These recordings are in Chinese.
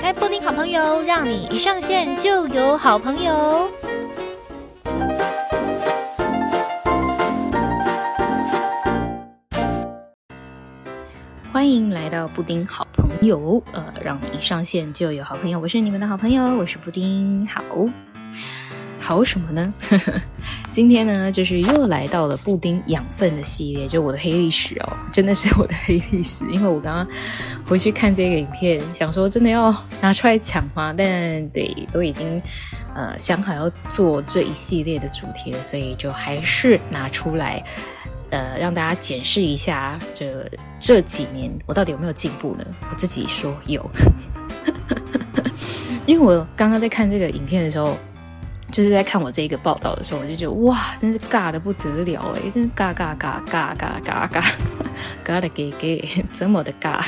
开布丁好朋友，让你一上线就有好朋友。欢迎来到布丁好朋友，呃，让你一上线就有好朋友。我是你们的好朋友，我是布丁。好，好什么呢？今天呢，就是又来到了布丁养分的系列，就我的黑历史哦，真的是我的黑历史。因为我刚刚回去看这个影片，想说真的要拿出来讲吗？但对，都已经呃想好要做这一系列的主题了，所以就还是拿出来。呃，让大家检视一下这这几年我到底有没有进步呢？我自己说有，因为我刚刚在看这个影片的时候，就是在看我这一个报道的时候，我就觉得哇，真是尬的不得了诶，真是尬尬尬尬尬尬尬 尬的给给这么的尬，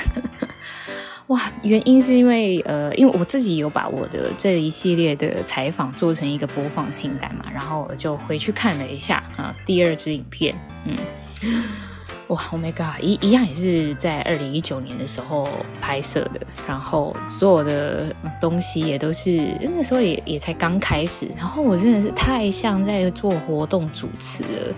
哇！原因是因为呃，因为我自己有把我的这一系列的采访做成一个播放清单嘛，然后我就回去看了一下啊，第二支影片。嗯，哇，Oh my God，一一样也是在二零一九年的时候拍摄的，然后所有的东西也都是那时候也也才刚开始，然后我真的是太像在做活动主持了。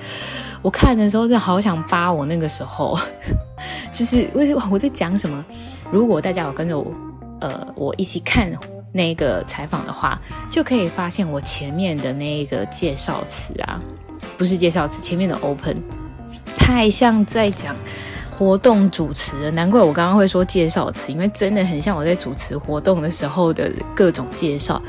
我看的时候真的好想扒我那个时候，就是为什么我在讲什么？如果大家有跟着我，呃，我一起看那个采访的话，就可以发现我前面的那个介绍词啊。不是介绍词，前面的 open 太像在讲活动主持了，难怪我刚刚会说介绍词，因为真的很像我在主持活动的时候的各种介绍。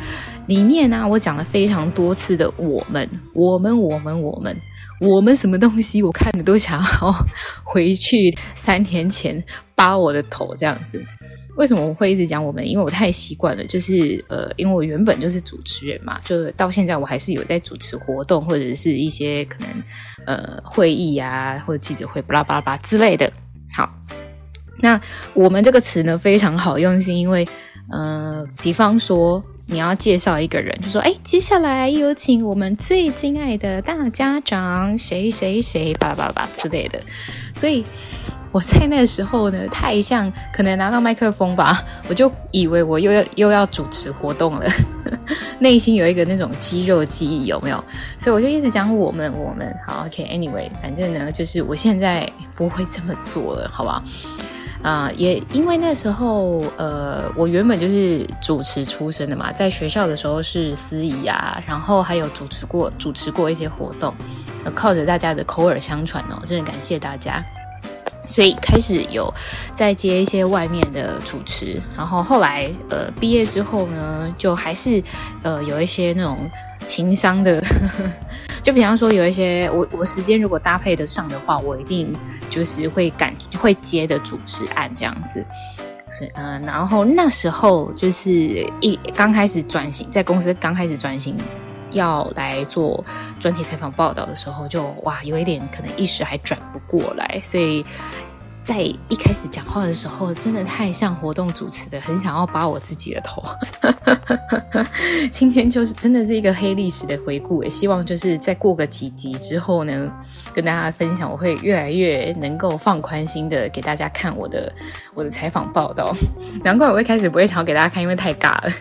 里面呢、我讲了非常多次的我们，我们，我们，我们，我们什么东西，我看的都想要回去三年前扒我的头这样子。为什么我会一直讲我们？因为我太习惯了，就是呃，因为我原本就是主持人嘛，就到现在我还是有在主持活动或者是一些可能呃会议啊或者记者会巴拉巴拉巴之类的。好，那我们这个词呢非常好用，是因为呃，比方说你要介绍一个人，就说哎，接下来有请我们最敬爱的大家长谁谁谁巴拉巴拉巴之类的，所以。我在那个时候呢，太像可能拿到麦克风吧，我就以为我又要又要主持活动了，内心有一个那种肌肉记忆，有没有？所以我就一直讲我们我们好，OK，Anyway，反正呢，就是我现在不会这么做了，好不好？啊、也因为那时候，呃，我原本就是主持出身的嘛，在学校的时候是司仪啊，然后还有主持过主持过一些活动，靠着大家的口耳相传哦，真的感谢大家。所以开始有在接一些外面的主持，然后后来呃毕业之后呢，就还是呃有一些那种情商的，就比方说有一些我我时间如果搭配得上的话，我一定就是会感会接的主持案这样子。是呃，然后那时候就是一刚开始转型，在公司刚开始转型。要来做专题采访报道的时候就，哇有一点可能一时还转不过来，所以在一开始讲话的时候，真的太像活动主持的，很想要扒我自己的头。今天就是真的是一个黑历史的回顾，也希望就是再过个几集之后呢，跟大家分享，我会越来越能够放宽心的给大家看我的我的采访报道。难怪我一开始不会想要给大家看，因为太尬了。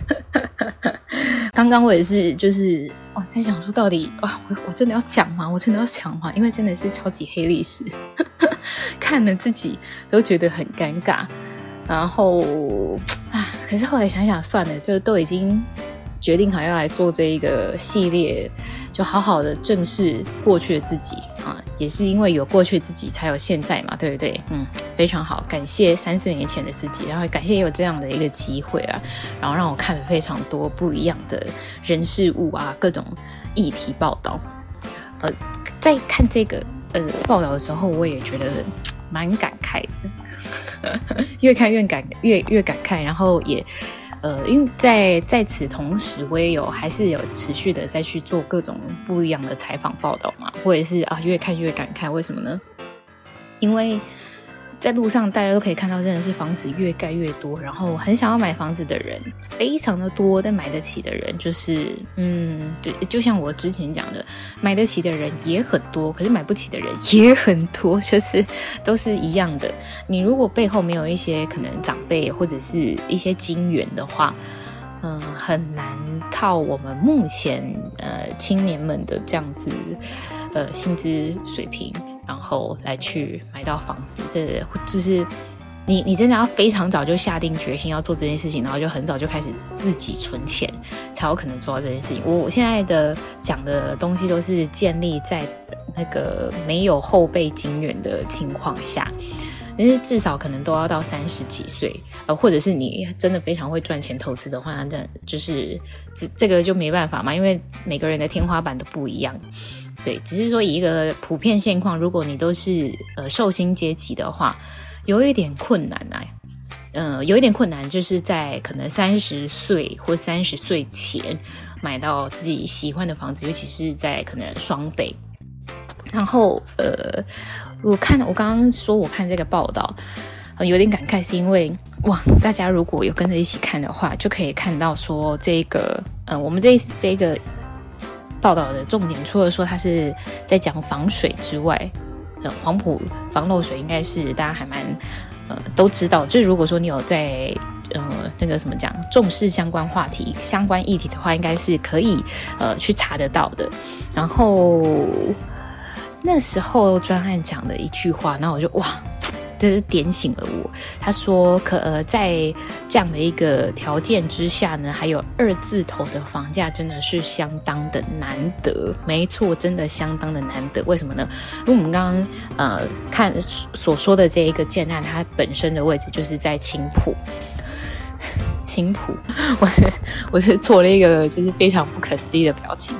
刚刚我也是就是。哇，在想说到底哇，我我真的要讲吗？我真的要讲吗？因为真的是超级黑历史，看了自己都觉得很尴尬。然后啊，可是后来想想算了，就都已经决定好要来做这一个系列，就好好的正视过去的自己啊。也是因为有过去自己，才有现在嘛，对不对？嗯，非常好，感谢三四年前的自己，然后感谢有这样的一个机会啊，然后让我看了非常多不一样的人事物啊，各种议题报道。呃，在看这个呃报道的时候，我也觉得蛮感慨的，越看越感越越感慨，然后也。呃，因为在在此同时，我也有还是有持续的再去做各种不一样的采访报道嘛，或者是啊，越看越感慨，为什么呢？因为在路上，大家都可以看到，真的是房子越盖越多，然后很想要买房子的人非常的多，但买得起的人就是，嗯，对，就像我之前讲的，买得起的人也很多，可是买不起的人也很多，就是都是一样的。你如果背后没有一些可能长辈或者是一些金源的话，嗯，很难靠我们目前呃青年们的这样子呃薪资水平。然后来去买到房子，这就是你你真的要非常早就下定决心要做这件事情，然后就很早就开始自己存钱，才有可能做到这件事情。我现在的讲的东西都是建立在那个没有后备金源的情况下，但是至少可能都要到三十几岁，呃，或者是你真的非常会赚钱投资的话，那这就是这这个就没办法嘛，因为每个人的天花板都不一样。对，只是说以一个普遍现况，如果你都是呃寿星阶级的话，有一点困难啊。嗯、呃，有一点困难，就是在可能三十岁或三十岁前买到自己喜欢的房子，尤其是在可能双北。然后呃，我看我刚刚说我看这个报道，呃，有点感慨，是因为哇，大家如果有跟着一起看的话，就可以看到说这个呃，我们这这个。报道的重点，除了说他是在讲防水之外，呃，黄埔防漏水应该是大家还蛮呃都知道。就如果说你有在呃那个什么讲重视相关话题、相关议题的话，应该是可以呃去查得到的。然后那时候专案讲的一句话，那我就哇。这是点醒了我。他说：“可呃，在这样的一个条件之下呢，还有二字头的房价，真的是相当的难得。没错，真的相当的难得。为什么呢？因为我们刚刚呃看所说的这一个建案，它本身的位置就是在青浦。青浦，我是我是做了一个就是非常不可思议的表情。”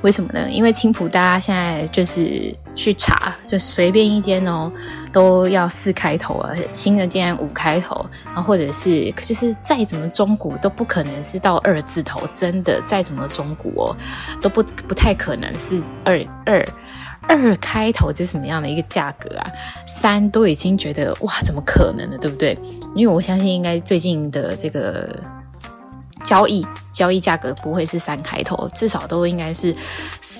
为什么呢？因为青浦大家现在就是去查，就随便一间哦，都要四开头啊，新的竟然五开头，然后或者是就是再怎么中古都不可能是到二字头，真的再怎么中古哦，都不不太可能是二二二开头，这是什么样的一个价格啊？三都已经觉得哇，怎么可能呢？对不对？因为我相信应该最近的这个。交易交易价格不会是三开头，至少都应该是，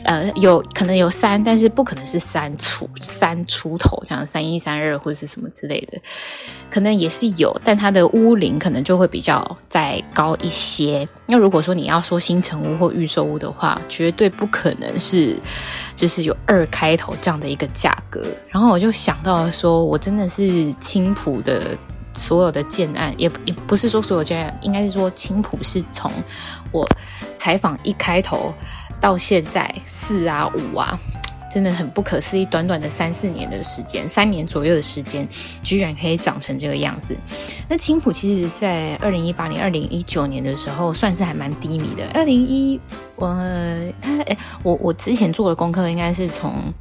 呃，有可能有三，但是不可能是三出三出头，像三一三二或者是什么之类的，可能也是有，但它的屋龄可能就会比较再高一些。那如果说你要说新成屋或预售屋的话，绝对不可能是就是有二开头这样的一个价格。然后我就想到了说，我真的是青浦的。所有的建案也也不是说所有建案，应该是说青浦是从我采访一开头到现在四啊五啊，真的很不可思议。短短的三四年的时间，三年左右的时间，居然可以长成这个样子。那青浦其实，在二零一八年、二零一九年的时候，算是还蛮低迷的。二零一我他哎，我我之前做的功课应该是从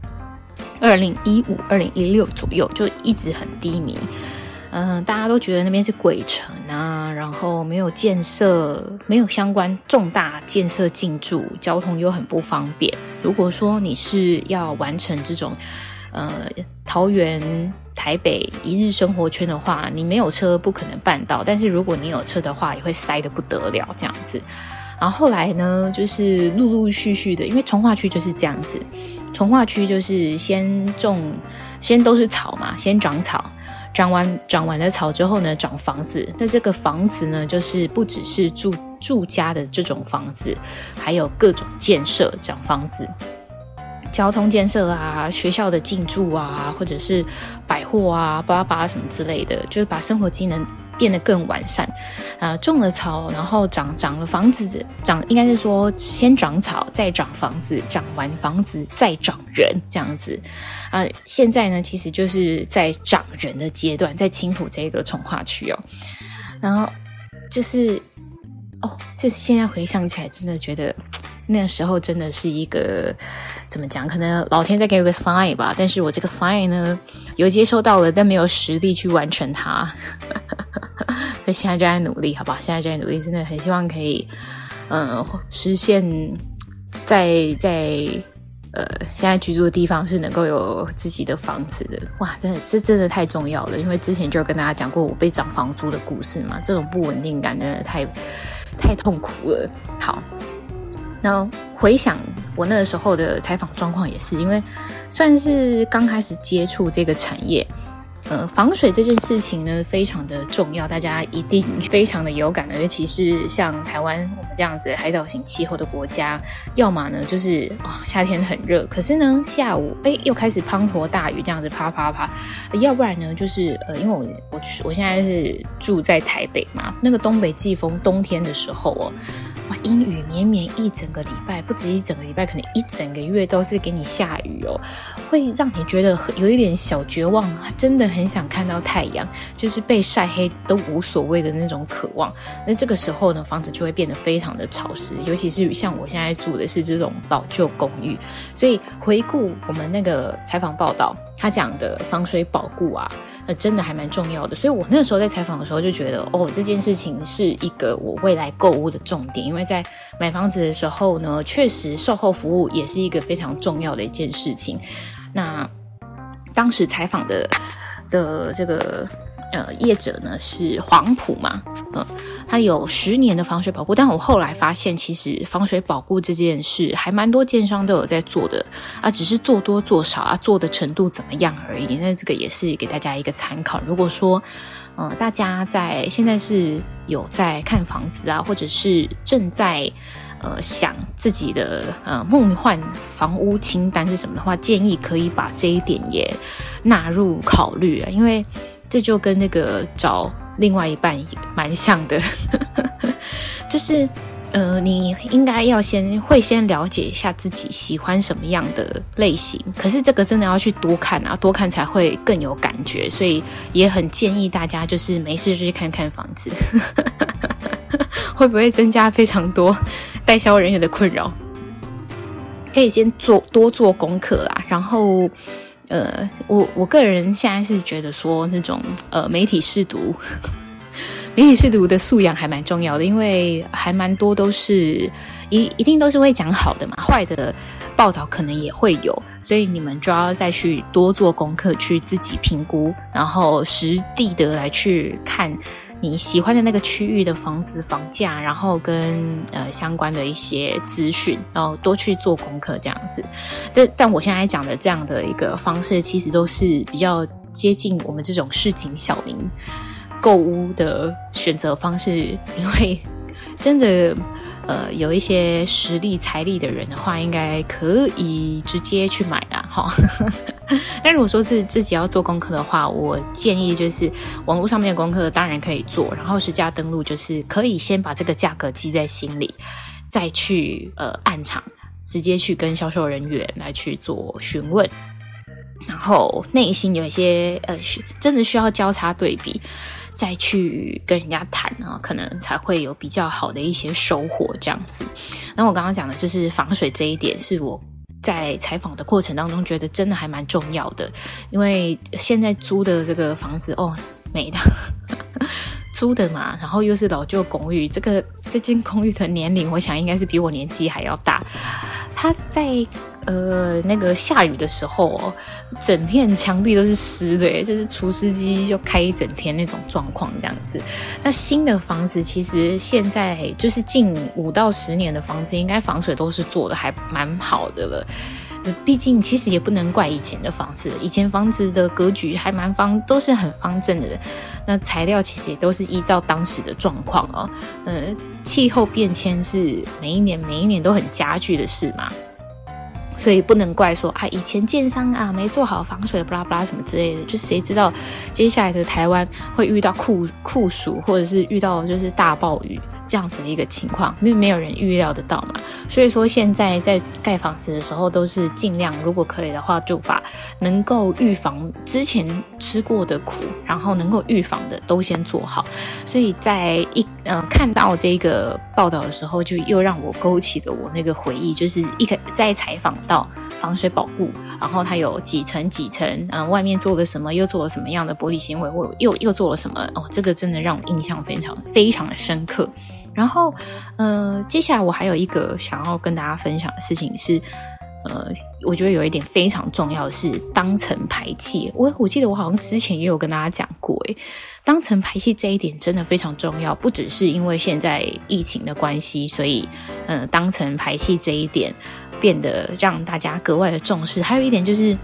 二零一五、二零一六左右就一直很低迷。嗯，大家都觉得那边是鬼城啊，然后没有建设，没有相关重大建设进驻，交通又很不方便。如果说你是要完成这种，呃，桃园、台北一日生活圈的话，你没有车不可能办到。但是如果你有车的话，也会塞得不得了这样子。然后后来呢，就是陆陆续续的，因为从化区就是这样子，从化区就是先种，先都是草嘛，先长草。长完长完了草之后呢，长房子。那这个房子呢，就是不只是住住家的这种房子，还有各种建设长房子，交通建设啊，学校的进驻啊，或者是百货啊，巴拉巴拉什么之类的，就是把生活机能。变得更完善，啊、种了草，然后长长了房子，长应该是说先长草，再长房子，长完房子再长人，这样子，啊、现在呢，其实就是在长人的阶段，在青浦这个从化区哦，然后就是，哦，这现在回想起来，真的觉得。那时候真的是一个怎么讲？可能老天在给我个 sign 吧，但是我这个 sign 呢，有接收到了，但没有实力去完成它，所以现在就在努力，好不好？现在就在努力，真的很希望可以，嗯、呃，实现在在呃，现在居住的地方是能够有自己的房子的，哇，真的这真的太重要了。因为之前就跟大家讲过我被涨房租的故事嘛，这种不稳定感真的太太痛苦了。好，那回想我那个时候的采访状况，也是因为算是刚开始接触这个产业。呃，防水这件事情呢，非常的重要，大家一定非常的有感的，尤其是像台湾我们这样子海岛型气候的国家，要么呢就是哦，夏天很热，可是呢下午哎又开始滂沱大雨，这样子啪啪啪，要不然呢就是呃，因为我我我现在是住在台北嘛，那个东北季风冬天的时候哦。哇，阴雨绵绵一整个礼拜，不止一整个礼拜，可能一整个月都是给你下雨哦，会让你觉得有一点小绝望，真的很想看到太阳，就是被晒黑都无所谓的那种渴望。那这个时候呢，房子就会变得非常的潮湿，尤其是像我现在住的是这种老旧公寓，所以回顾我们那个采访报道。他讲的防水保固啊，那真的还蛮重要的。所以我那时候在采访的时候就觉得，哦，这件事情是一个我未来购物的重点。因为在买房子的时候呢，确实售后服务也是一个非常重要的一件事情。那当时采访的的这个。呃，业者呢是黄埔嘛，嗯，它有十年的防水保固，但我后来发现，其实防水保固这件事还蛮多建商都有在做的啊，只是做多做少啊，做的程度怎么样而已。那这个也是给大家一个参考。如果说，呃，大家在现在是有在看房子啊，或者是正在呃想自己的呃梦幻房屋清单是什么的话，建议可以把这一点也纳入考虑啊，因为。这就跟那个找另外一半蛮像的，就是，呃，你应该要先会先了解一下自己喜欢什么样的类型，可是这个真的要去多看啊，多看才会更有感觉，所以也很建议大家就是没事就去看看房子，会不会增加非常多代销人员的困扰？可以先做多做功课啦，然后。呃，我我个人现在是觉得说那种呃媒体试读，媒体试读的素养还蛮重要的，因为还蛮多都是一一定都是会讲好的嘛，坏的报道可能也会有，所以你们就要再去多做功课，去自己评估，然后实地的来去看。你喜欢的那个区域的房子房价，然后跟呃相关的一些资讯，然后多去做功课这样子。但但我现在讲的这样的一个方式，其实都是比较接近我们这种市井小民购物的选择方式，因为真的。呃，有一些实力、财力的人的话，应该可以直接去买啦。哈。但如果说是自己要做功课的话，我建议就是网络上面的功课当然可以做，然后实价登录就是可以先把这个价格记在心里，再去呃暗场直接去跟销售人员来去做询问，然后内心有一些呃真的需要交叉对比。再去跟人家谈啊，可能才会有比较好的一些收获这样子。那我刚刚讲的就是防水这一点，是我在采访的过程当中觉得真的还蛮重要的。因为现在租的这个房子哦，没的 租的嘛，然后又是老旧公寓，这个这间公寓的年龄，我想应该是比我年纪还要大。他在。呃，那个下雨的时候，整片墙壁都是湿的，就是除湿机就开一整天那种状况这样子。那新的房子其实现在就是近五到十年的房子，应该防水都是做的还蛮好的了。毕竟其实也不能怪以前的房子，以前房子的格局还蛮方，都是很方正的。那材料其实也都是依照当时的状况哦。呃，气候变迁是每一年每一年都很加剧的事嘛。所以不能怪说啊，以前建商啊没做好防水，巴拉巴拉什么之类的。就谁知道接下来的台湾会遇到酷酷暑，或者是遇到就是大暴雨这样子的一个情况，因为没有人预料得到嘛。所以说现在在盖房子的时候，都是尽量如果可以的话，就把能够预防之前吃过的苦，然后能够预防的都先做好。所以在一嗯、呃、看到这个报道的时候，就又让我勾起了我那个回忆，就是一个在采访。到防水保护，然后它有几层几层，嗯、外面做了什么，又做了什么样的玻璃纤维，或又又做了什么？哦，这个真的让我印象非常非常的深刻。然后，呃，接下来我还有一个想要跟大家分享的事情是，呃，我觉得有一点非常重要的是当层排气。我我记得我好像之前也有跟大家讲过，诶，当层排气这一点真的非常重要，不只是因为现在疫情的关系，所以嗯、呃，当层排气这一点变得让大家格外的重视。还有一点就是，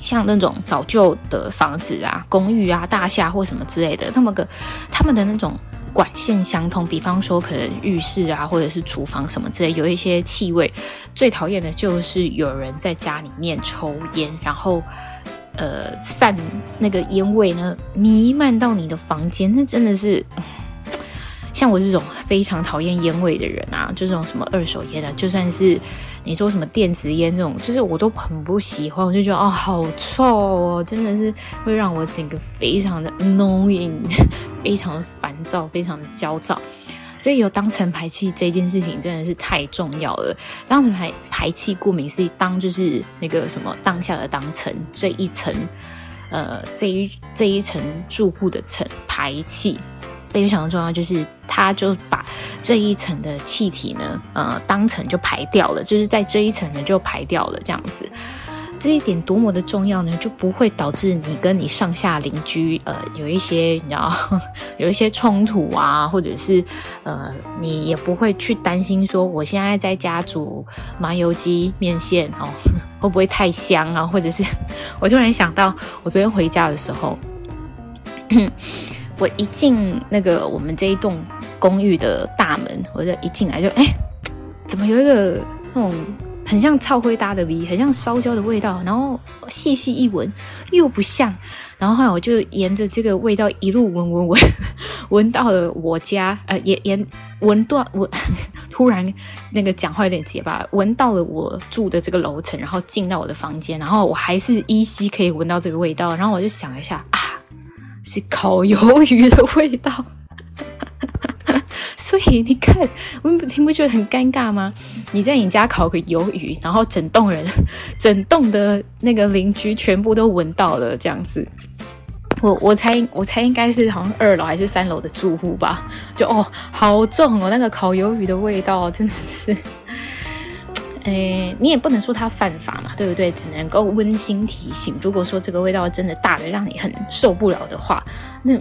像那种老旧的房子啊、公寓啊、大厦或什么之类的，他们个他们的那种。管线相通，比方说可能浴室啊，或者是厨房什么之类，有一些气味，最讨厌的就是有人在家里面抽烟，然后呃散那个烟味呢弥漫到你的房间，那真的是。像我这种非常讨厌烟味的人啊，就这种什么二手烟啊，就算是你说什么电子烟这种，就是我都很不喜欢，我就觉得哦，好臭哦，真的是会让我整个非常的 annoying，非常的烦躁，非常的焦躁。所以有当层排气这件事情真的是太重要了。当层排排气，顾名思义，当就是那个什么当下的当层这一层，呃，这一这一层住户的层排气。非常的重要，就是它就把这一层的气体呢，呃，当层就排掉了，就是在这一层呢就排掉了，这样子，这一点多么的重要呢？就不会导致你跟你上下邻居，呃，有一些你知道，有一些冲突啊，或者是呃，你也不会去担心说，我现在在家煮麻油鸡面线哦，会不会太香啊？或者是 我突然想到，我昨天回家的时候。我一进那个我们这一栋公寓的大门，我就一进来就哎，怎么有一个那种很像臭灰搭的味，很像烧焦的味道？然后细细一闻，又不像。然后后来我就沿着这个味道一路闻闻闻，闻到了我家，呃，沿沿闻到我 突然那个讲话有点结巴，闻到了我住的这个楼层，然后进到我的房间，然后我还是依稀可以闻到这个味道。然后我就想一下啊。是烤鱿鱼的味道，以你看，我你不觉得很尴尬吗？你在你家烤个鱿鱼，然后整栋人、整栋的那个邻居全部都闻到了，这样子。我我猜我猜应该是好像二楼还是三楼的住户吧？就哦，好重哦，那个烤鱿鱼的味道真的是。诶，你也不能说它犯法嘛，对不对？只能够温馨提醒。如果说这个味道真的大的让你很受不了的话，那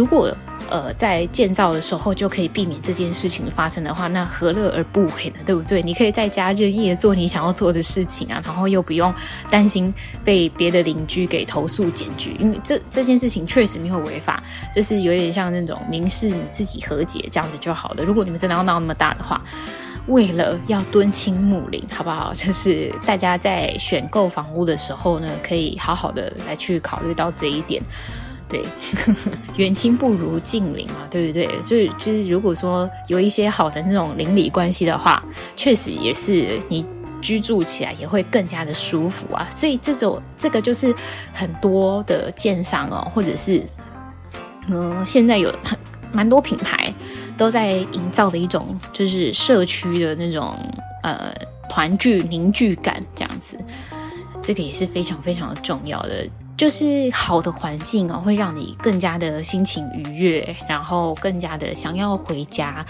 如果呃在建造的时候就可以避免这件事情发生的话，那何乐而不为呢？对不对？你可以在家任意的做你想要做的事情啊，然后又不用担心被别的邻居给投诉检举，因为这这件事情确实没有违法，就是有点像那种民事你自己和解这样子就好了。如果你们真的要闹那么大的话。为了要敦亲睦邻，好不好？就是大家在选购房屋的时候呢，可以好好的来去考虑到这一点。对，远亲不如近邻嘛，对不对？所以就是如果说有一些好的那种邻里关系的话，确实也是你居住起来也会更加的舒服啊。所以这种这个就是很多的建商哦，或者是嗯、现在有很蛮多品牌。都在营造的一种就是社区的那种呃团聚凝聚感，这样子，这个也是非常非常的重要的。就是好的环境哦，会让你更加的心情愉悦，然后更加的想要回家。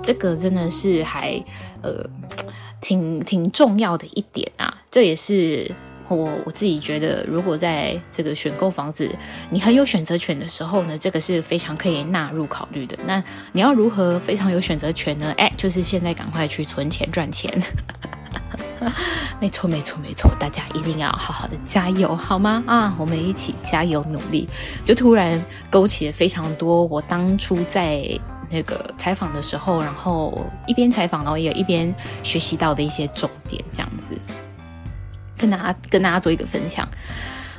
这个真的是还呃 挺挺重要的一点啊，这也是。我我自己觉得，如果在这个选购房子，你很有选择权的时候呢，这个是非常可以纳入考虑的。那你要如何非常有选择权呢？哎，就是现在赶快去存钱赚钱。没错，没错，没错，大家一定要好好的加油，好吗？啊，我们一起加油努力。就突然勾起了非常多我当初在那个采访的时候，然后一边采访，然后也一边学习到的一些重点，这样子。跟大家跟大家做一个分享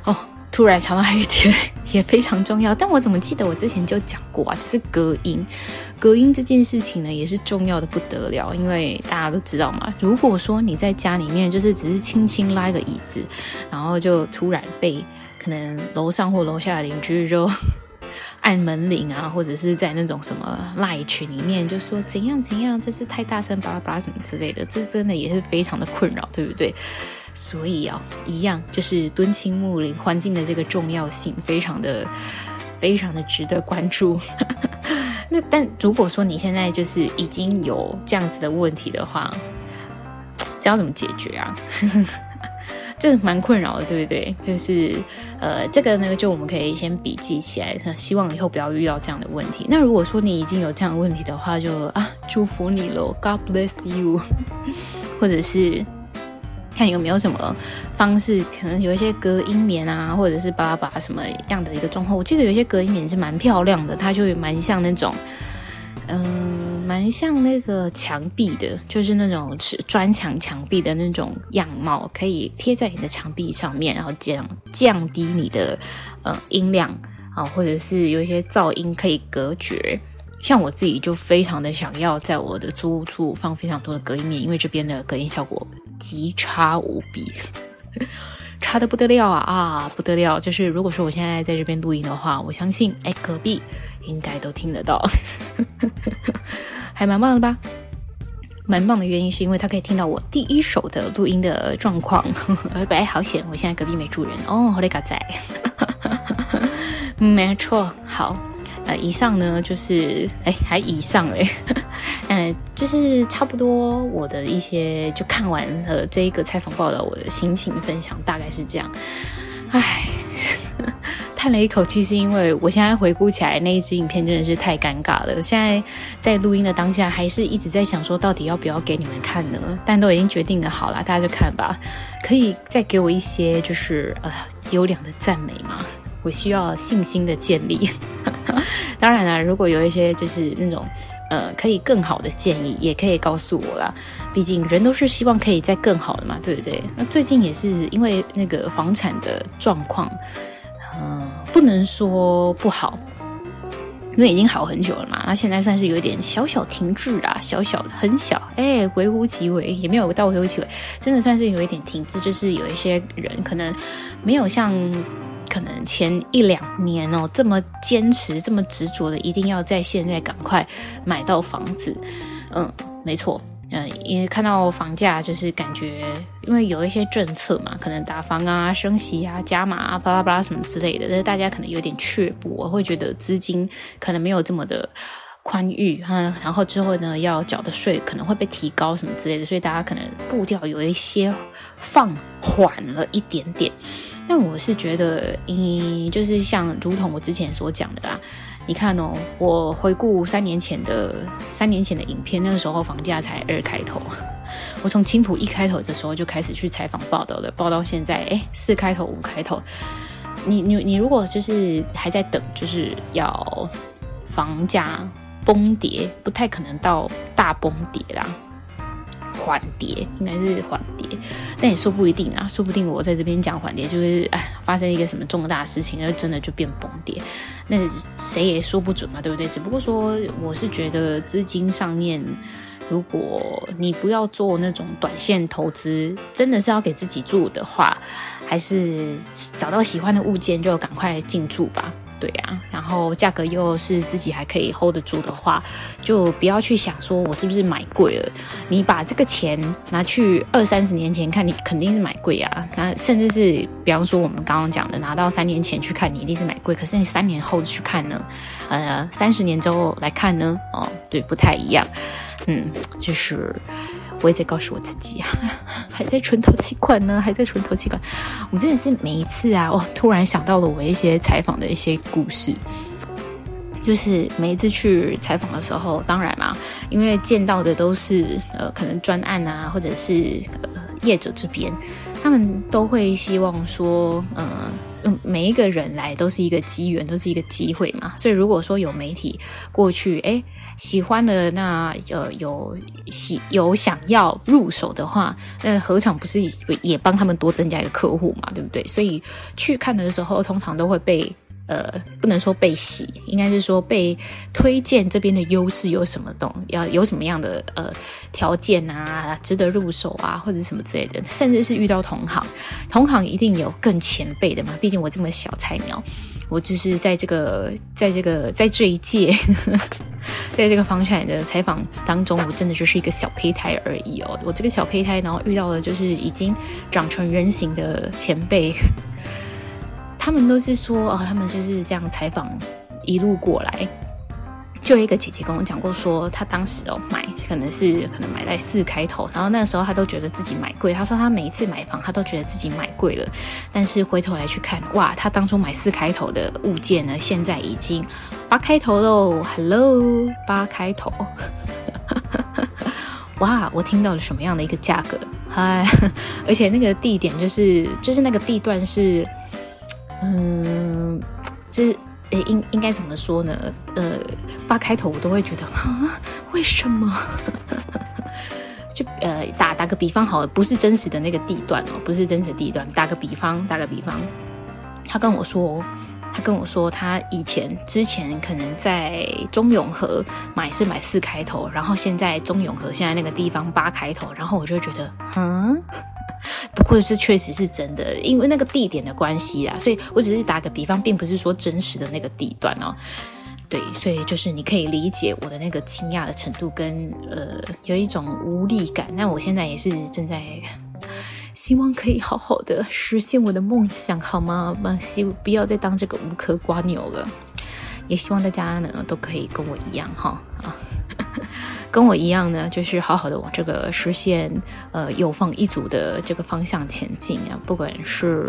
哦，突然想到还有一点 也非常重要，但我怎么记得我之前就讲过啊？就是隔音，隔音这件事情呢也是重要的不得了，因为大家都知道嘛，如果说你在家里面就是只是轻轻拉一个椅子，然后就突然被可能楼上或楼下的邻居就 按门铃啊，或者是在那种什么赖群里面就说怎样怎样，这是太大声，巴拉巴拉什么之类的，这真的也是非常的困扰，对不对？所以啊，一样就是敦亲睦邻，环境的这个重要性非常的、非常的值得关注。那但如果说你现在就是已经有这样子的问题的话，讲这样怎么解决啊？这蛮困扰的，对不对？就是呃，这个呢，就我们可以先笔记起来，希望以后不要遇到这样的问题。那如果说你已经有这样的问题的话，就啊，祝福你喽，God bless you，或者是看有没有什么方式，可能有一些隔音棉啊，或者是巴拉巴拉什么样的一个状况。我记得有一些隔音棉是蛮漂亮的，它就蛮像那种，嗯、蛮像那个墙壁的，就是那种是砖墙墙壁的那种样貌，可以贴在你的墙壁上面，然后降降低你的呃音量啊，或者是有一些噪音可以隔绝。像我自己就非常的想要在我的租屋处放非常多的隔音棉，因为这边的隔音效果极差无比，差的不得了啊啊不得了！就是如果说我现在在这边录音的话，我相信哎隔壁应该都听得到。还蛮棒的吧？蛮棒的原因是因为他可以听到我第一手的录音的状况。哎，好险！我现在隔壁没住人哦，好嘞，嘎仔。没错，好。呃，以上呢就是，哎，还以上嘞。嗯，就是差不多我的一些就看完了这一个采访报道，我的心情分享大概是这样。唉。叹了一口气，是因为我现在回顾起来那一支影片真的是太尴尬了。现在在录音的当下，还是一直在想说，到底要不要给你们看呢？但都已经决定了，好了，大家就看吧。可以再给我一些就是呃优良的赞美吗？我需要信心的建立。当然了，如果有一些就是那种呃可以更好的建议，也可以告诉我啦。毕竟人都是希望可以再更好的嘛，对不对？那最近也是因为那个房产的状况。嗯，不能说不好，因为已经好很久了嘛。那现在算是有一点小小停滞啦，小小的很小，哎，微乎其微，也没有到微乎其微，真的算是有一点停滞。就是有一些人可能没有像可能前一两年哦这么坚持、这么执着的，一定要在现在赶快买到房子。嗯，没错。嗯，因为看到房价，就是感觉，因为有一些政策嘛，可能打房啊、升息啊、加码啊、巴拉巴拉什么之类的，但是大家可能有点却步，我会觉得资金可能没有这么的宽裕，嗯，然后之后呢，要缴的税可能会被提高什么之类的，所以大家可能步调有一些放缓了一点点。但我是觉得，嗯，就是像如同我之前所讲的啦。你看哦，我回顾三年前的三年前的影片，那个时候房价才二开头。我从青浦一开头的时候就开始去采访报道了，报到现在，诶，四开头五开头。你你你如果就是还在等，就是要房价崩跌，不太可能到大崩跌啦。缓跌应该是缓跌，但也说不一定啊，说不定我在这边讲缓跌，就是哎发生一个什么重大事情，然后真的就变崩跌，那谁也说不准嘛，对不对？只不过说我是觉得资金上面，如果你不要做那种短线投资，真的是要给自己住的话，还是找到喜欢的物件就赶快进驻吧。对啊，然后价格又是自己还可以 hold 得住的话，就不要去想说我是不是买贵了。你把这个钱拿去二三十年前看，你肯定是买贵啊。那甚至是比方说我们刚刚讲的，拿到三年前去看，你一定是买贵。可是你三年后去看呢？呃，三十年之后来看呢？哦，对，不太一样。嗯，就是。我也在告诉我自己啊，还在存头期款呢，还在存头期款。我真的是每一次啊，我突然想到了我一些采访的一些故事，就是每一次去采访的时候，当然嘛，因为见到的都是呃，可能专案啊，或者是呃业者这边，他们都会希望说，嗯、嗯，每一个人来都是一个机缘，都是一个机会嘛。所以如果说有媒体过去，哎，喜欢的那呃有喜有想要入手的话，那何尝不是也帮他们多增加一个客户嘛，对不对？所以去看的时候，通常都会被。呃，不能说被洗，应该是说被推荐这边的优势有什么东，要有什么样的呃条件啊，值得入手啊，或者什么之类的，甚至是遇到同行，同行一定有更前辈的嘛。毕竟我这么小菜鸟，我就是在这个，在这个，在这一届，在这个房产的采访当中，我真的就是一个小胚胎而已哦。我这个小胚胎，然后遇到了就是已经长成人形的前辈。他们都是说哦，他们就是这样采访一路过来，就一个姐姐跟我讲过说，说她当时哦买可能是可能买在四开头，然后那个时候她都觉得自己买贵。她说她每一次买房，她都觉得自己买贵了，但是回头来去看，哇，她当初买四开头的物件呢，现在已经八开头喽。Hello，八开头，哇，我听到了什么样的一个价格？嗨，而且那个地点就是就是那个地段是，嗯，就是。诶，应应该怎么说呢？呃，八开头我都会觉得 啊，为什么？就呃，打打个比方好了，不是真实的那个地段哦，不是真实地段。打个比方，打个比方，他跟我说，他跟我说，他以前之前可能在中永和买是买四开头，然后现在中永和现在那个地方八开头，然后我就觉得，嗯。不过是确实是真的，因为那个地点的关系啦，所以我只是打个比方，并不是说真实的那个地段哦。对，所以就是你可以理解我的那个惊讶的程度跟呃有一种无力感。那我现在也是正在希望可以好好的实现我的梦想，好吗？希不要再当这个无壳蜗牛了。也希望大家呢都可以跟我一样哈啊。跟我一样呢，就是好好的往这个实现呃有房一族的这个方向前进啊！不管是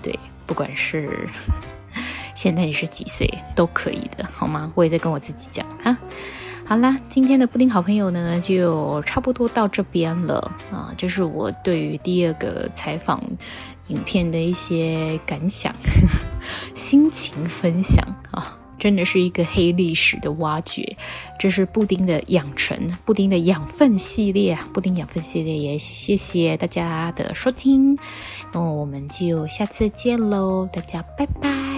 对，不管是 现在你是几岁都可以的，好吗？我也在跟我自己讲哈。好啦，今天的布丁好朋友呢，就差不多到这边了啊！这、就是我对于第二个采访影片的一些感想、呵 呵心情分享啊。真的是一个黑历史的挖掘，这是布丁的养成，布丁的养分系列，布丁养分系列也谢谢大家的收听，那我们就下次见喽，大家拜拜。